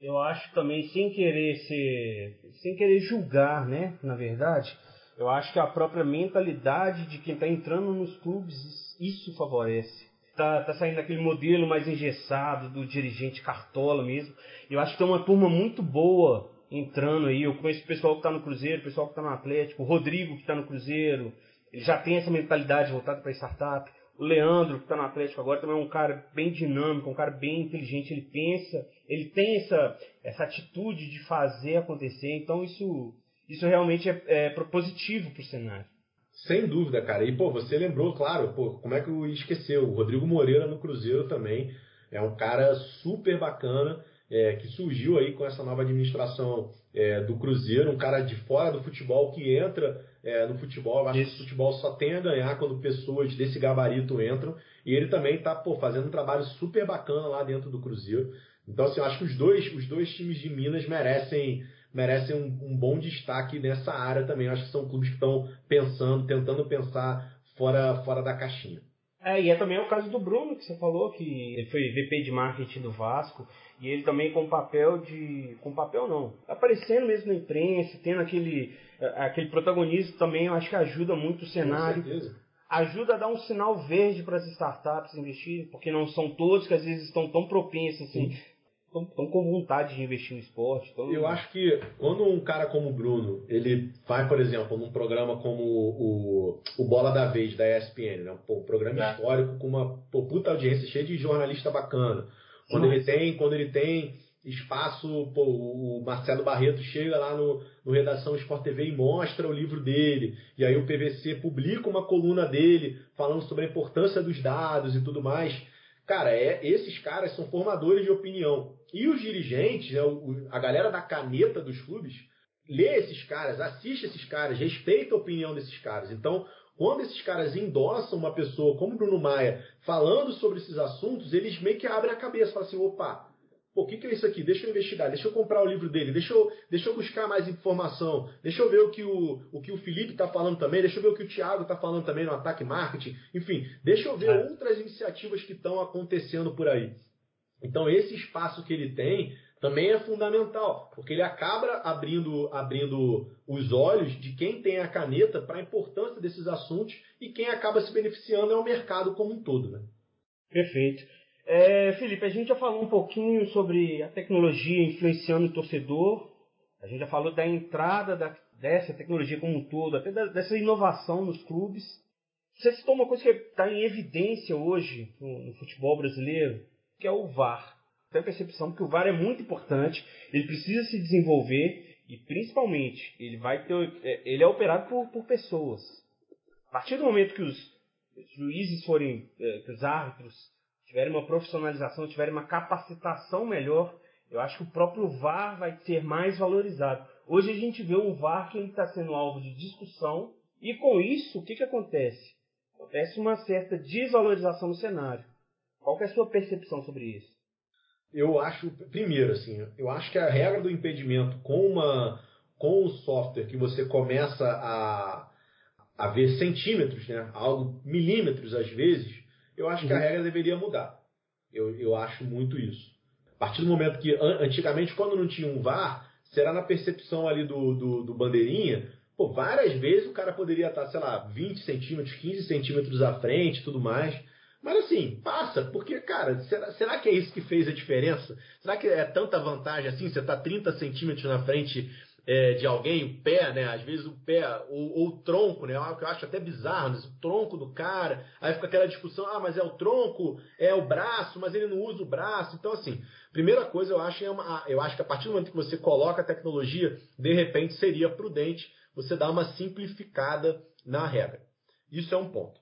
Eu acho também, sem querer sem querer julgar, né, na verdade, eu acho que a própria mentalidade de quem está entrando nos clubes, isso favorece. Tá, tá saindo aquele modelo mais engessado do dirigente cartola mesmo. Eu acho que tem uma turma muito boa entrando aí. Eu conheço o pessoal que está no Cruzeiro, o pessoal que está no Atlético, o Rodrigo que está no Cruzeiro, ele já tem essa mentalidade voltada para startup. O Leandro, que está no Atlético agora, também é um cara bem dinâmico, um cara bem inteligente. Ele pensa, ele tem essa, essa atitude de fazer acontecer. Então isso, isso realmente é, é positivo para o cenário. Sem dúvida, cara. E, pô, você lembrou, claro, pô, como é que eu esqueceu? O Rodrigo Moreira no Cruzeiro também é um cara super bacana é, que surgiu aí com essa nova administração é, do Cruzeiro, um cara de fora do futebol que entra é, no futebol. Eu acho Isso. que o futebol só tem a ganhar quando pessoas desse gabarito entram. E ele também está fazendo um trabalho super bacana lá dentro do Cruzeiro. Então, assim, eu acho que os dois, os dois times de Minas merecem, merecem um, um bom destaque nessa área também. Eu acho que são clubes que estão pensando, tentando pensar fora, fora da caixinha. É, e é também o caso do Bruno, que você falou, que ele foi VP de marketing do Vasco, e ele também com papel de. com papel não. Aparecendo mesmo na imprensa, tendo aquele, aquele protagonismo também, eu acho que ajuda muito o cenário. Com certeza. Ajuda a dar um sinal verde para as startups investirem, porque não são todos que às vezes estão tão propensos assim, estão com vontade de investir no esporte. Então... Eu acho que quando um cara como o Bruno, ele vai, por exemplo, num programa como o, o Bola da Vez, da ESPN, né? um programa é. histórico com uma pô, puta audiência, cheio de jornalista bacana. Quando ele tem, quando ele tem espaço, pô, o Marcelo Barreto chega lá no, no Redação Sport TV e mostra o livro dele, e aí o PVC publica uma coluna dele falando sobre a importância dos dados e tudo mais. Cara, é, esses caras são formadores de opinião. E os dirigentes, o, a galera da caneta dos clubes, lê esses caras, assiste esses caras, respeita a opinião desses caras. Então, quando esses caras endossam uma pessoa como Bruno Maia falando sobre esses assuntos, eles meio que abrem a cabeça, falam assim, opa, Pô, o que, que, é isso aqui? Deixa eu investigar, deixa eu comprar o livro dele, deixa eu, deixa eu buscar mais informação, deixa eu ver o que o, o, que o Felipe está falando também, deixa eu ver o que o Thiago está falando também no Ataque Marketing, enfim, deixa eu ver é. outras iniciativas que estão acontecendo por aí. Então, esse espaço que ele tem também é fundamental, porque ele acaba abrindo, abrindo os olhos de quem tem a caneta para a importância desses assuntos e quem acaba se beneficiando é o mercado como um todo. Né? Perfeito. É, Felipe, a gente já falou um pouquinho sobre a tecnologia influenciando o torcedor. A gente já falou da entrada da, dessa tecnologia como um todo, até da, dessa inovação nos clubes. Você citou uma coisa que está em evidência hoje no, no, futebol brasileiro, que é o VAR. Tem a percepção que o VAR é muito importante, ele precisa se desenvolver e, principalmente, ele vai ter, é, ele é operado por, por pessoas. A partir do momento que os juízes forem, é, que os árbitros tiverem uma profissionalização, tiverem uma capacitação melhor, eu acho que o próprio VAR vai ser mais valorizado. Hoje a gente vê um VAR que está sendo alvo de discussão e com isso o que, que acontece? Acontece uma certa desvalorização no cenário. Qual é a sua percepção sobre isso? Eu acho, primeiro, assim, eu acho que a regra do impedimento com uma com o software que você começa a, a ver centímetros, né, algo milímetros às vezes, eu acho uhum. que a uhum. regra deveria mudar. Eu, eu acho muito isso. A partir do momento que, antigamente, quando não tinha um VAR, será na percepção ali do, do, do bandeirinha, pô, várias vezes o cara poderia estar, sei lá, 20 centímetros, 15 centímetros à frente e tudo mais. Mas assim, passa, porque, cara, será, será que é isso que fez a diferença? Será que é tanta vantagem assim? Você está 30 centímetros na frente é, de alguém, o pé, né? Às vezes o pé, ou, ou o tronco, né? Algo que eu acho até bizarro, né? o tronco do cara. Aí fica aquela discussão, ah, mas é o tronco, é o braço, mas ele não usa o braço. Então, assim, primeira coisa eu acho, é uma, eu acho que a partir do momento que você coloca a tecnologia, de repente seria prudente você dar uma simplificada na regra. Isso é um ponto.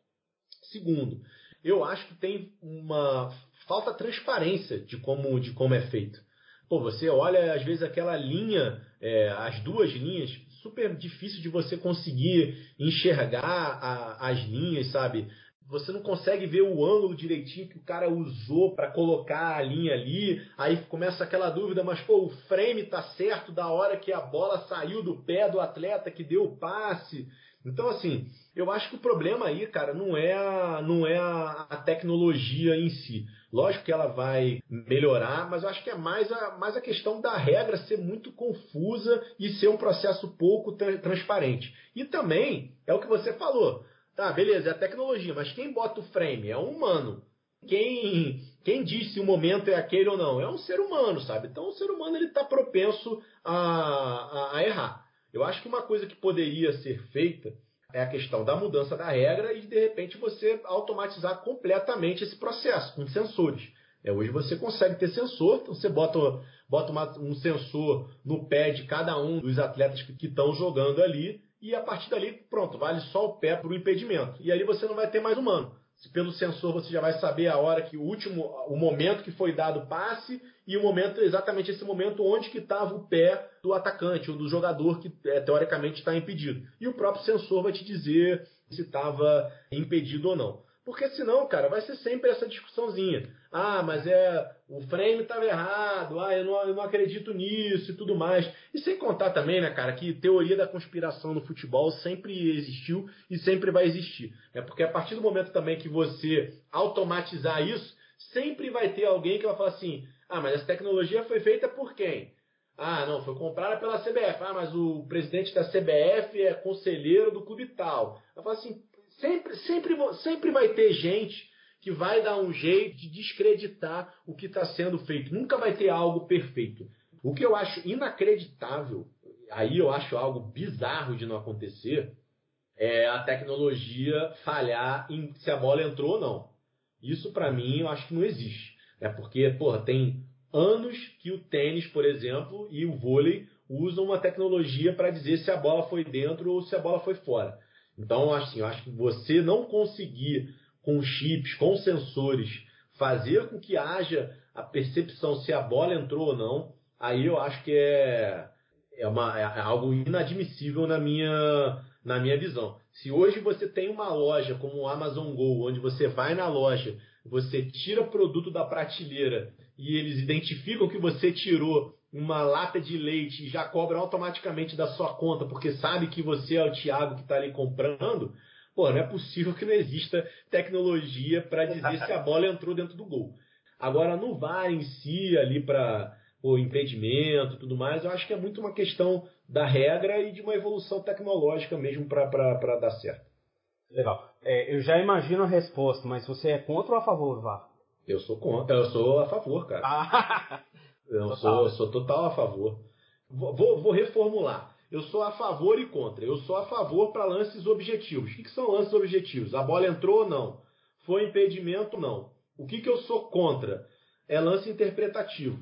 Segundo, eu acho que tem uma falta transparência de como, de como é feito. Pô, você olha às vezes aquela linha, é, as duas linhas, super difícil de você conseguir enxergar a, as linhas, sabe? Você não consegue ver o ângulo direitinho que o cara usou para colocar a linha ali. Aí começa aquela dúvida, mas pô, o frame tá certo da hora que a bola saiu do pé do atleta que deu o passe. Então, assim, eu acho que o problema aí, cara, não é a, não é a, a, tecnologia em si. Lógico que ela vai melhorar, mas eu acho que é mais a, mais a questão da regra ser muito confusa e ser um processo pouco tra transparente. E também, é o que você falou, tá, beleza, é a tecnologia, mas quem bota o frame é um humano. Quem, quem diz se o momento é aquele ou não? É um ser humano, sabe? Então o ser humano ele está propenso a, a, a errar. Eu acho que uma coisa que poderia ser feita é a questão da mudança da regra e de repente você automatizar completamente esse processo com sensores. É, hoje você consegue ter sensor, então você bota, bota uma, um sensor no pé de cada um dos atletas que estão jogando ali e a partir dali, pronto, vale só o pé para o impedimento. E aí você não vai ter mais humano pelo sensor você já vai saber a hora que o último, o momento que foi dado o passe e o momento, exatamente esse momento onde que estava o pé do atacante ou do jogador que é, teoricamente está impedido. E o próprio sensor vai te dizer se estava impedido ou não. Porque senão, cara, vai ser sempre essa discussãozinha. Ah, mas é o frame estava errado, ah, eu não, eu não acredito nisso e tudo mais. E sem contar também, né, cara, que teoria da conspiração no futebol sempre existiu e sempre vai existir. É porque a partir do momento também que você automatizar isso, sempre vai ter alguém que vai falar assim: ah, mas essa tecnologia foi feita por quem? Ah, não, foi comprada pela CBF. Ah, mas o presidente da CBF é conselheiro do clube tal. Eu falo assim, Sempre, sempre, sempre vai ter gente que vai dar um jeito de descreditar o que está sendo feito. Nunca vai ter algo perfeito. O que eu acho inacreditável, aí eu acho algo bizarro de não acontecer, é a tecnologia falhar em se a bola entrou ou não. Isso para mim eu acho que não existe. É porque, porra, tem anos que o tênis, por exemplo, e o vôlei usam uma tecnologia para dizer se a bola foi dentro ou se a bola foi fora. Então, assim, eu acho que você não conseguir com chips, com sensores, fazer com que haja a percepção se a bola entrou ou não, aí eu acho que é, é, uma, é algo inadmissível na minha, na minha visão. Se hoje você tem uma loja como o Amazon Go, onde você vai na loja, você tira produto da prateleira e eles identificam que você tirou uma lata de leite e já cobra automaticamente da sua conta porque sabe que você é o Thiago que está ali comprando, pô, não é possível que não exista tecnologia para dizer se a bola entrou dentro do gol. Agora, no VAR em si, ali para o impedimento e tudo mais, eu acho que é muito uma questão da regra e de uma evolução tecnológica mesmo para dar certo. Legal. É, eu já imagino a resposta, mas você é contra ou a favor do VAR? Eu sou contra, eu sou a favor, cara. Ah. Eu sou, sou total a favor. Vou, vou, reformular. Eu sou a favor e contra. Eu sou a favor para lances objetivos. O que, que, são lances objetivos? A bola entrou ou não? Foi impedimento ou não? O que, que eu sou contra? É lance interpretativo.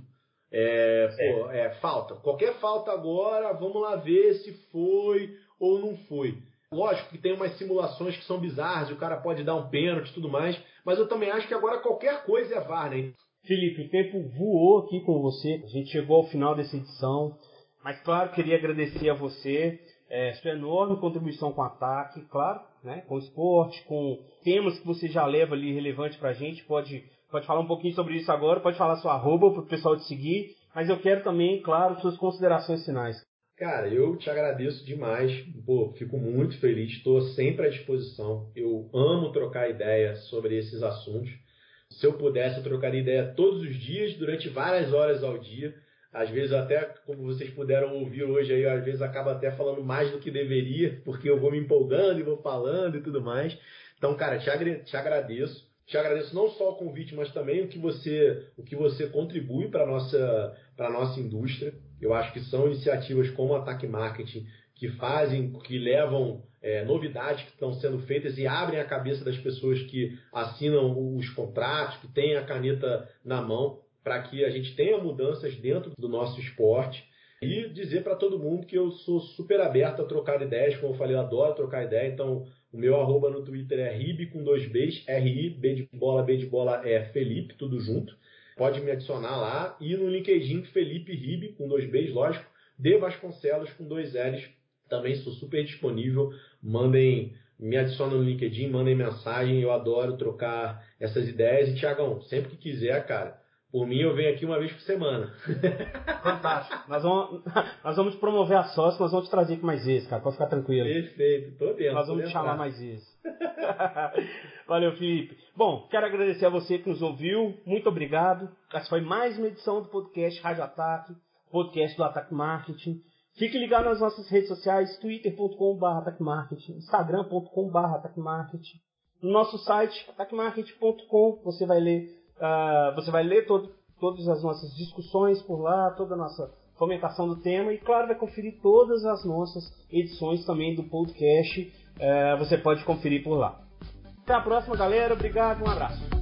É, pô, é falta. Qualquer falta agora, vamos lá ver se foi ou não foi. Lógico que tem umas simulações que são bizarras, o cara pode dar um pênalti e tudo mais, mas eu também acho que agora qualquer coisa é VAR, né? Felipe, o tempo voou aqui com você. A gente chegou ao final dessa edição. Mas, claro, queria agradecer a você é, sua enorme contribuição com o ataque, claro, né, com o esporte, com temas que você já leva ali relevante para a gente. Pode, pode falar um pouquinho sobre isso agora, pode falar sua arroba o pessoal te seguir. Mas eu quero também, claro, suas considerações finais. Cara, eu te agradeço demais. Pô, fico muito feliz, estou sempre à disposição. Eu amo trocar ideias sobre esses assuntos. Se eu pudesse, eu trocaria ideia todos os dias, durante várias horas ao dia. Às vezes até, como vocês puderam ouvir hoje aí, às vezes acaba até falando mais do que deveria, porque eu vou me empolgando e vou falando e tudo mais. Então, cara, te, agra te agradeço. Te agradeço não só o convite, mas também o que você, o que você contribui para a nossa, nossa indústria. Eu acho que são iniciativas como Ataque Marketing que fazem, que levam é, novidades que estão sendo feitas e abrem a cabeça das pessoas que assinam os contratos, que têm a caneta na mão, para que a gente tenha mudanças dentro do nosso esporte. E dizer para todo mundo que eu sou super aberto a trocar ideias, como eu falei, eu adoro trocar ideia, então O meu arroba no Twitter é rib com dois Bs, R-I, B de bola, B de bola é Felipe, tudo junto. Pode me adicionar lá. E no LinkedIn, Felipe Rib, com dois Bs, lógico. De Vasconcelos, com dois L's. Também sou super disponível. Mandem, me adicionem no LinkedIn, mandem mensagem. Eu adoro trocar essas ideias. E, Tiagão, sempre que quiser, cara, por mim, eu venho aqui uma vez por semana. Fantástico. Nós vamos, nós vamos promover a sócio, nós vamos te trazer aqui mais vezes, cara. Pode ficar tranquilo. Perfeito, tô dentro. Nós vamos te chamar mais vezes. Valeu, Felipe. Bom, quero agradecer a você que nos ouviu. Muito obrigado. Essa foi mais uma edição do podcast Rádio Ataque, podcast do Ataque Marketing. Fique ligado nas nossas redes sociais, twitter.com.br ataquemarketing, instagram.com.br ataquemarketing. No nosso site, ataquemarketing.com, você vai ler Uh, você vai ler todo, todas as nossas discussões por lá, toda a nossa fomentação do tema e, claro, vai conferir todas as nossas edições também do podcast. Uh, você pode conferir por lá. Até a próxima, galera. Obrigado, um abraço.